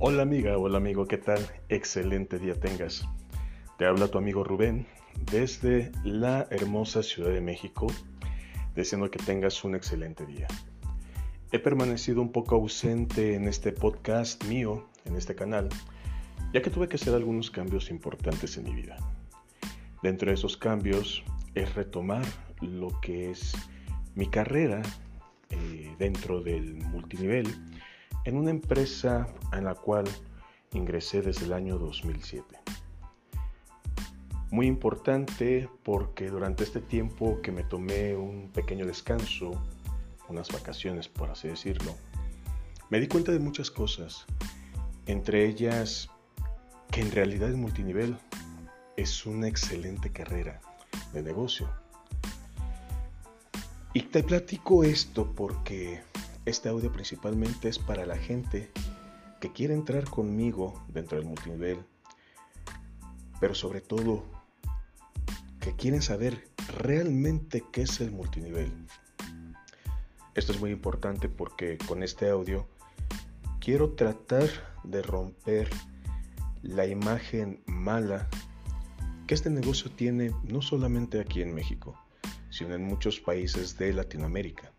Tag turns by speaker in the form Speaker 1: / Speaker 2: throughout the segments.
Speaker 1: Hola amiga, hola amigo, ¿qué tal? Excelente día tengas. Te habla tu amigo Rubén desde la hermosa Ciudad de México, deseando que tengas un excelente día. He permanecido un poco ausente en este podcast mío, en este canal, ya que tuve que hacer algunos cambios importantes en mi vida. Dentro de esos cambios es retomar lo que es mi carrera eh, dentro del multinivel en una empresa en la cual ingresé desde el año 2007. Muy importante porque durante este tiempo que me tomé un pequeño descanso, unas vacaciones por así decirlo, me di cuenta de muchas cosas, entre ellas que en realidad el multinivel es una excelente carrera de negocio. Y te platico esto porque este audio principalmente es para la gente que quiere entrar conmigo dentro del multinivel, pero sobre todo que quieren saber realmente qué es el multinivel. Esto es muy importante porque con este audio quiero tratar de romper la imagen mala que este negocio tiene no solamente aquí en México, sino en muchos países de Latinoamérica.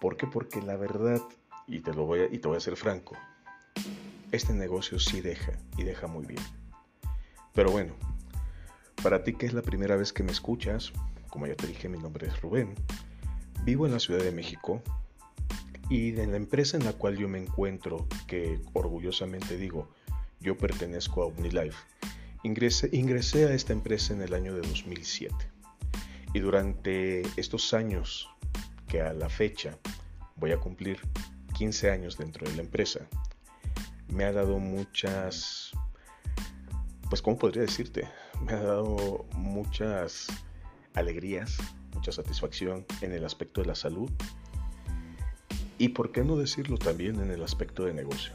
Speaker 1: ¿Por qué? Porque la verdad, y te, lo voy a, y te voy a ser franco, este negocio sí deja, y deja muy bien. Pero bueno, para ti que es la primera vez que me escuchas, como ya te dije, mi nombre es Rubén, vivo en la Ciudad de México y en la empresa en la cual yo me encuentro, que orgullosamente digo, yo pertenezco a OmniLife, ingresé, ingresé a esta empresa en el año de 2007. Y durante estos años que a la fecha voy a cumplir 15 años dentro de la empresa, me ha dado muchas, pues ¿cómo podría decirte? Me ha dado muchas alegrías, mucha satisfacción en el aspecto de la salud y, por qué no decirlo, también en el aspecto de negocio.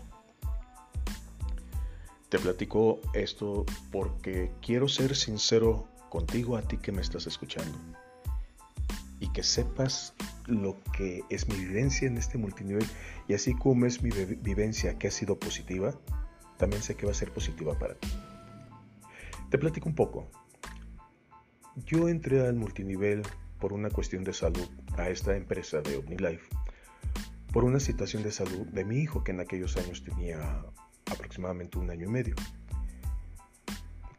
Speaker 1: Te platico esto porque quiero ser sincero contigo a ti que me estás escuchando y que sepas lo que es mi vivencia en este multinivel y así como es mi vivencia que ha sido positiva, también sé que va a ser positiva para ti. Te platico un poco. Yo entré al multinivel por una cuestión de salud a esta empresa de OmniLife, por una situación de salud de mi hijo que en aquellos años tenía aproximadamente un año y medio.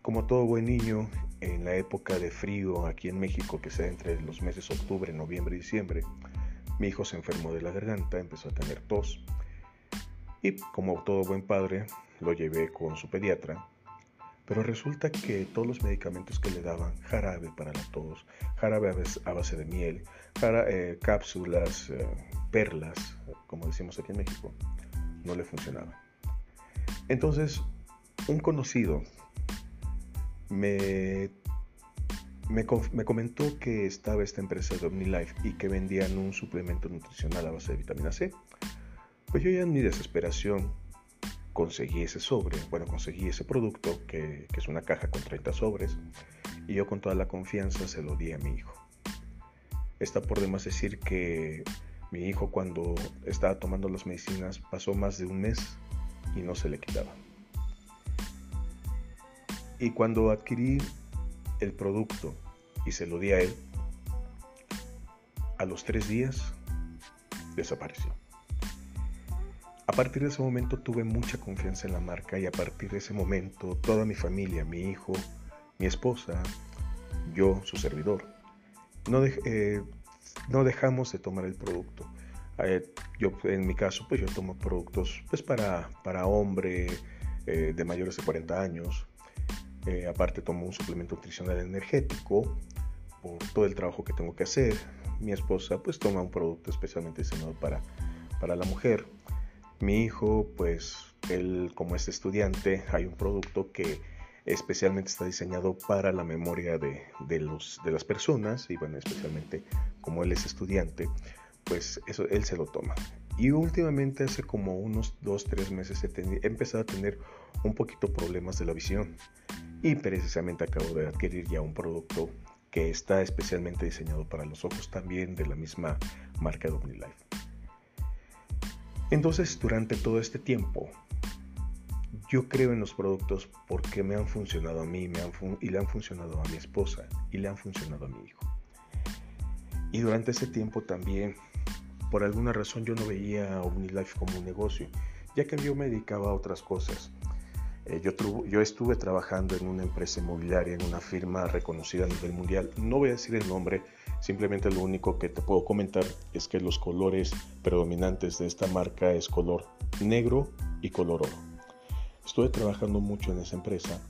Speaker 1: Como todo buen niño, en la época de frío aquí en México, que sea entre los meses octubre, noviembre y diciembre, mi hijo se enfermó de la garganta, empezó a tener tos y como todo buen padre lo llevé con su pediatra. Pero resulta que todos los medicamentos que le daban, jarabe para la tos, jarabe a base de miel, eh, cápsulas, eh, perlas, como decimos aquí en México, no le funcionaban. Entonces, un conocido me, me, comentó que estaba esta empresa de OmniLife y que vendían un suplemento nutricional a base de vitamina C. Pues yo ya en mi desesperación conseguí ese sobre, bueno, conseguí ese producto que, que, es una caja con 30 sobres y yo con toda la confianza se lo di a mi hijo. Está por demás decir que mi hijo cuando estaba tomando las medicinas pasó más de un mes y no se le quitaba. Y cuando adquirí el producto y se lo di a él, a los tres días desapareció. A partir de ese momento tuve mucha confianza en la marca y a partir de ese momento toda mi familia, mi hijo, mi esposa, yo, su servidor, no, eh, no dejamos de tomar el producto. Eh, yo en mi caso pues yo tomo productos pues para, para hombre eh, de mayores de 40 años, eh, aparte tomo un suplemento nutricional energético por todo el trabajo que tengo que hacer. Mi esposa pues toma un producto especialmente diseñado para, para la mujer. Mi hijo pues él como es estudiante hay un producto que especialmente está diseñado para la memoria de, de, los, de las personas y bueno especialmente como él es estudiante pues eso él se lo toma. Y últimamente hace como unos 2-3 meses he, he empezado a tener un poquito problemas de la visión y precisamente acabo de adquirir ya un producto que está especialmente diseñado para los ojos también de la misma marca de OmniLife. Entonces, durante todo este tiempo, yo creo en los productos porque me han funcionado a mí y le han funcionado a mi esposa y le han funcionado a mi hijo. Y durante ese tiempo también, por alguna razón, yo no veía OmniLife como un negocio, ya que yo me dedicaba a otras cosas. Eh, yo, estuve trabajando en una empresa inmobiliaria, en una firma reconocida a nivel mundial. No voy a decir el nombre, simplemente lo único que te puedo comentar es que los colores predominantes de esta marca es color negro y color oro. Estuve trabajando mucho en esa empresa.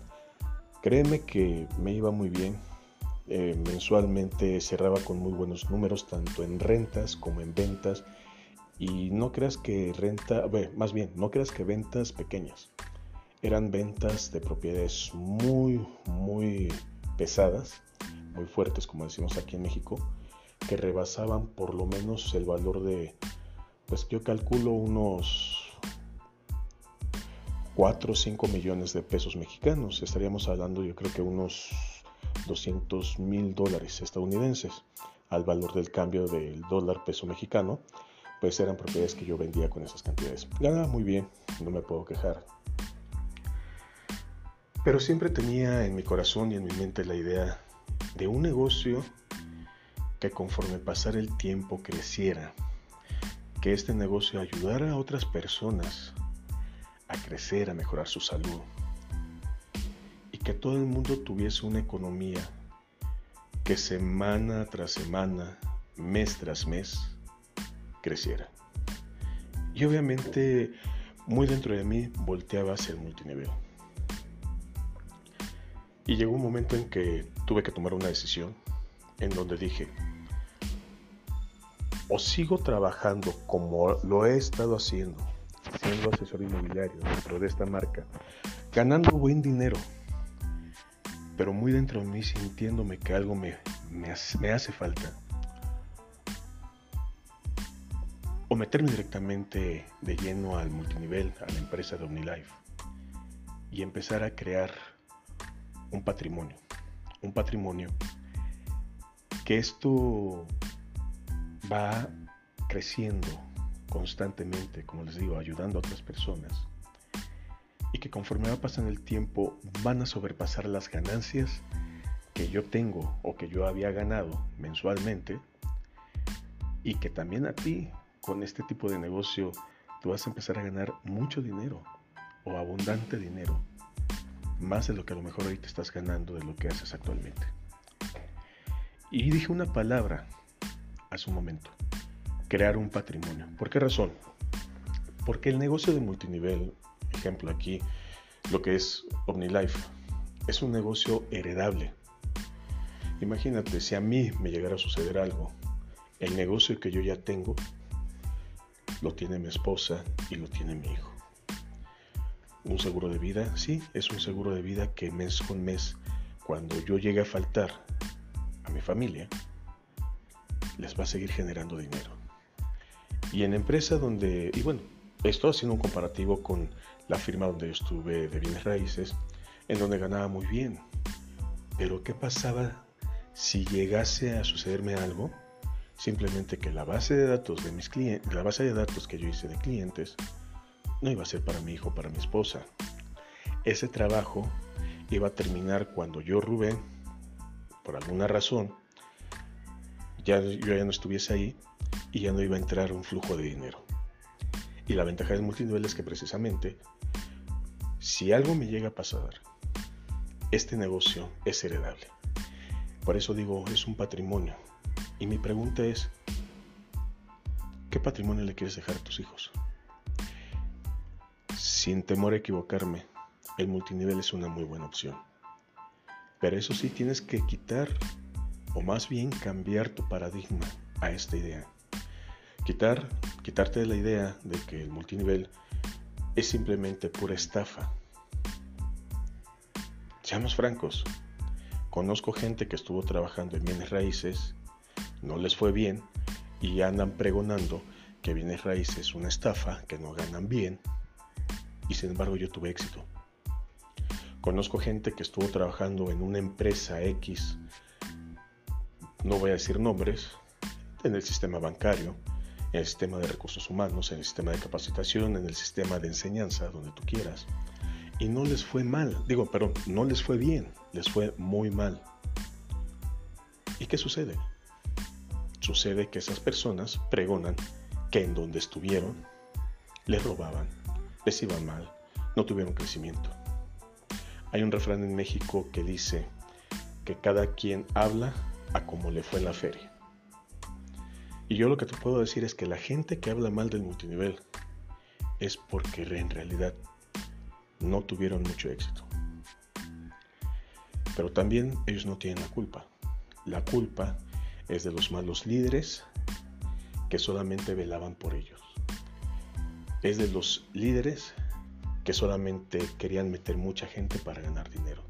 Speaker 1: Créeme que me iba muy bien. Eh, mensualmente cerraba con muy buenos números, tanto en rentas como en ventas. Y no creas que renta, más bien, no creas que ventas pequeñas eran ventas de propiedades muy, muy pesadas, muy fuertes, como decimos aquí en México, que rebasaban por lo menos el valor de, pues yo calculo unos 4 o 5 millones de pesos mexicanos. Estaríamos hablando yo creo que unos 200 mil dólares estadounidenses al valor del cambio del dólar peso mexicano, pues eran propiedades que yo vendía con esas cantidades. Ganaba muy bien, no me puedo quejar. Pero siempre tenía en mi corazón y en mi mente la idea de un negocio que conforme pasara el tiempo creciera, que este negocio ayudara a otras personas a crecer, a mejorar su salud y que todo el mundo tuviese una economía que semana tras semana, mes tras mes, creciera. Y obviamente muy dentro de mí volteaba hacia el multinivel. Y llegó un momento en que tuve que tomar una decisión en donde dije, o sigo trabajando como lo he estado haciendo, siendo asesor inmobiliario dentro de esta marca, ganando buen dinero, pero muy dentro de mí sintiéndome que algo me, me, hace, falta. O meterme directamente de lleno al multinivel, a la empresa de OmniLife, y empezar a crear un patrimonio. Un patrimonio que esto va creciendo constantemente, como les digo, ayudando a otras personas. Y que conforme va pasando el tiempo van a sobrepasar las ganancias que yo tengo o que yo había ganado mensualmente. Y que también a ti, con este tipo de negocio, tú vas a empezar a ganar mucho dinero o abundante dinero más de lo que a lo mejor ahorita estás ganando de lo que haces actualmente. Y dije una palabra hace un momento, crear un patrimonio. ¿Por qué razón? Porque el negocio de multinivel, ejemplo aquí, lo que es OmniLife, es un negocio heredable. Imagínate, si a mí me llegara a suceder algo, el negocio que yo ya tengo, lo tiene mi esposa y lo tiene mi hijo. Un seguro de vida, sí, es un seguro de vida que mes con mes, cuando yo llegue a faltar a mi familia, les va a seguir generando dinero. Y en empresa donde, y bueno, esto haciendo un comparativo con la firma donde yo estuve de bienes raíces, en donde ganaba muy bien. Pero ¿qué pasaba si llegase a sucederme algo? Simplemente que la base de datos de mis la base de datos que yo hice de clientes, no iba a ser para mi hijo, para mi esposa. Ese trabajo iba a terminar cuando yo, Rubén, por alguna razón, ya, yo ya no estuviese ahí y ya no iba a entrar un flujo de dinero. Y la ventaja del multinivel es que precisamente, si algo me llega a pasar, este negocio es heredable. Por eso digo, es un patrimonio. Y mi pregunta es, ¿qué patrimonio le quieres dejar a tus hijos? Sin temor a equivocarme, el multinivel es una muy buena opción. Pero eso sí tienes que quitar, o más bien cambiar tu paradigma a esta idea. Quitar, quitarte de la idea de que el multinivel es simplemente pura estafa. Seamos francos, conozco gente que estuvo trabajando en bienes raíces, no les fue bien y andan pregonando que bienes raíces es una estafa, que no ganan bien y sin embargo yo tuve éxito. Conozco gente que estuvo trabajando en una empresa X, no voy a decir nombres, en el sistema bancario, en el sistema de recursos humanos, en el sistema de capacitación, en el sistema de enseñanza, donde tú quieras. Y no les fue mal, digo, perdón, no les fue bien, les fue muy mal. ¿Y qué sucede? Sucede que esas personas pregonan que en donde estuvieron les robaban, les iba mal, no tuvieron crecimiento. Hay un refrán en México que dice que cada quien habla a como le fue en la feria. Y yo lo que te puedo decir es que la gente que habla mal del multinivel es porque en realidad no tuvieron mucho éxito. Pero también ellos no tienen la culpa. La culpa es de los malos líderes que solamente velaban por ellos. Es de los líderes que solamente querían meter mucha gente para ganar dinero.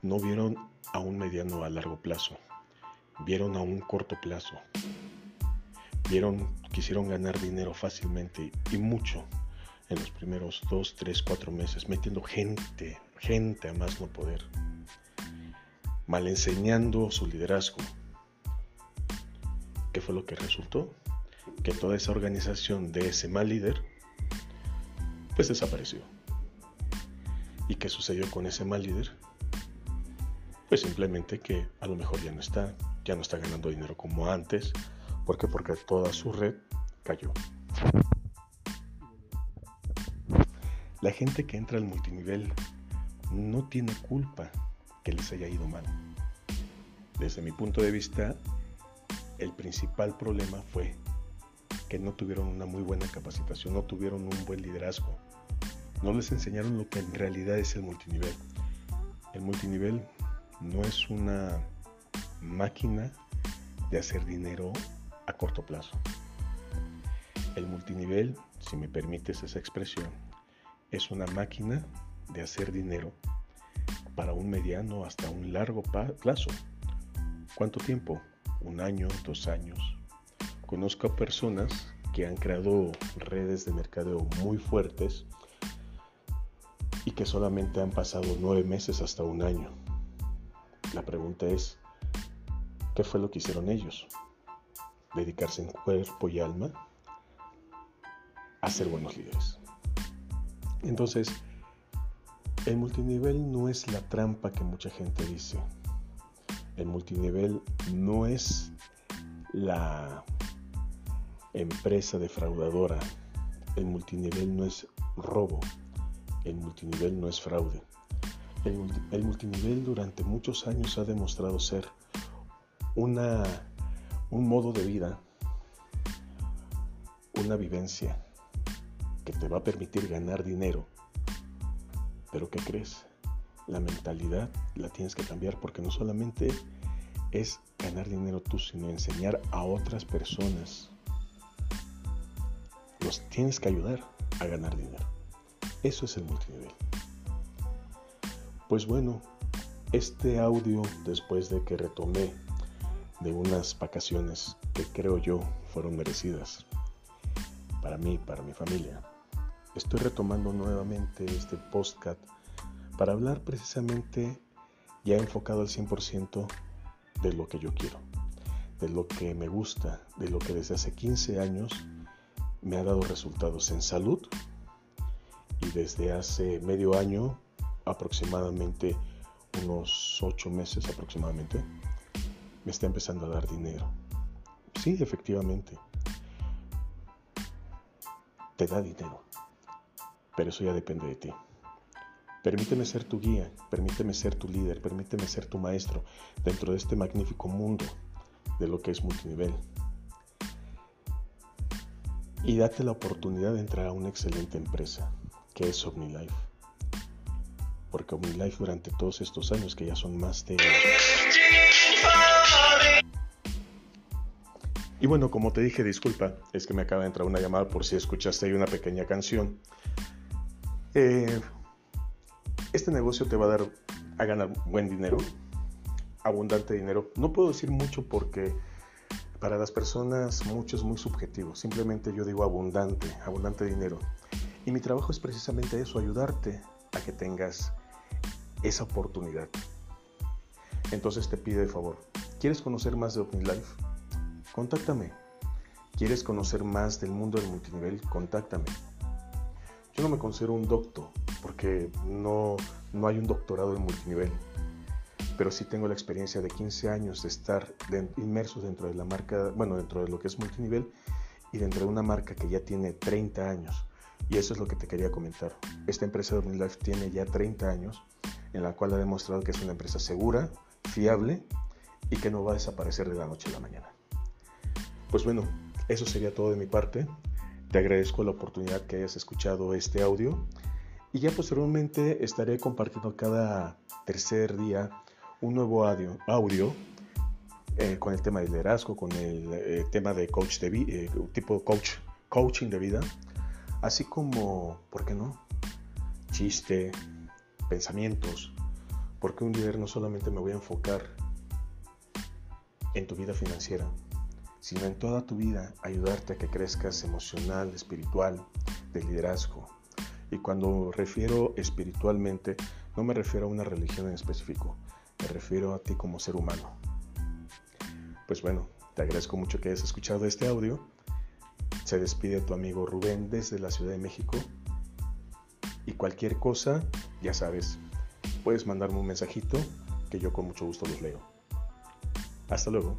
Speaker 1: No vieron a un mediano a largo plazo, vieron a un corto plazo. Vieron, quisieron ganar dinero fácilmente y mucho en los primeros dos, tres, cuatro meses, metiendo gente, gente a más no poder, mal enseñando su liderazgo. ¿Qué fue lo que resultó? Que toda esa organización de ese mal líder, pues desapareció. ¿Y qué sucedió con ese mal líder? Pues simplemente que a lo mejor ya no está, ya no está ganando dinero como antes. ¿Por qué? Porque toda su red cayó. La gente que entra al multinivel no tiene culpa que les haya ido mal. Desde mi punto de vista, el principal problema fue que no tuvieron una muy buena capacitación, no tuvieron un buen liderazgo. No les enseñaron lo que en realidad es el multinivel. El multinivel no es una máquina de hacer dinero a corto plazo. El multinivel, si me permites esa expresión, es una máquina de hacer dinero para un mediano hasta un largo plazo. ¿Cuánto tiempo? Un año, dos años. Conozco a personas que han creado redes de mercadeo muy fuertes y que solamente han pasado nueve meses hasta un año. La pregunta es, ¿qué fue lo que hicieron ellos? Dedicarse en cuerpo y alma a ser buenos líderes. Entonces, el multinivel no es la trampa que mucha gente dice. El multinivel no es la empresa defraudadora. El multinivel no es robo. El multinivel no es fraude. El, multinivel durante muchos años ha demostrado ser una, un modo de vida, una vivencia que te va a permitir ganar dinero. Pero ¿qué crees? La mentalidad la tienes que cambiar porque no solamente es ganar dinero tú, sino enseñar a otras personas. Los tienes que ayudar a ganar dinero. Eso es el multinivel. Pues bueno, este audio después de que retomé de unas vacaciones que creo yo fueron merecidas para mí, para mi familia, estoy retomando nuevamente este podcast para hablar precisamente ya enfocado al 100% de lo que yo quiero, de lo que me gusta, de lo que desde hace 15 años me ha dado resultados en salud desde hace medio año aproximadamente unos ocho meses aproximadamente, me está empezando a dar dinero. Sí, efectivamente. Te da dinero. Pero eso ya depende de ti. Permíteme ser tu guía, permíteme ser tu líder, permíteme ser tu maestro dentro de este magnífico mundo de lo que es multinivel. Y date la oportunidad de entrar a una excelente empresa, que es OmniLife porque OmniLife durante todos estos años, que ya son más de... Y bueno, como te dije, disculpa, es que me acaba de entrar una llamada por si escuchaste ahí una pequeña canción. Eh, este negocio te va a dar a ganar buen dinero, abundante dinero. No puedo decir mucho porque para las personas mucho es muy subjetivo. Simplemente yo digo abundante, abundante dinero. Y mi trabajo es precisamente eso, ayudarte a que tengas esa oportunidad. Entonces te pido de favor, ¿quieres conocer más de OpenLife? Contáctame. ¿Quieres conocer más del mundo del multinivel? Contáctame. Yo no me considero un doctor porque no, no hay un doctorado en multinivel, pero sí tengo la experiencia de 15 años de estar inmerso dentro de la marca, bueno, dentro de lo que es multinivel y dentro de una marca que ya tiene 30 años. Y eso es lo que te quería comentar. Esta empresa de OmniLife tiene ya 30 años, en la cual ha demostrado que es una empresa segura, fiable y que no va a desaparecer de la noche a la mañana. Pues bueno, eso sería todo de mi parte. Te agradezco la oportunidad que hayas escuchado este audio y ya posteriormente estaré compartiendo cada tercer día un nuevo audio, audio eh, con el tema de liderazgo, con el eh, tema de coach de eh, tipo coach, coaching de vida, así como, ¿por qué no? Chiste, pensamientos, porque un líder no solamente me voy a enfocar en tu vida financiera, sino en toda tu vida ayudarte a que crezcas emocional, espiritual, de liderazgo. Y cuando refiero espiritualmente, no me refiero a una religión en específico, me refiero a ti como ser humano. Pues bueno, te agradezco mucho que hayas escuchado este audio. Se despide tu amigo Rubén desde la Ciudad de México. Y cualquier cosa, ya sabes, puedes mandarme un mensajito que yo con mucho gusto los leo. Hasta luego.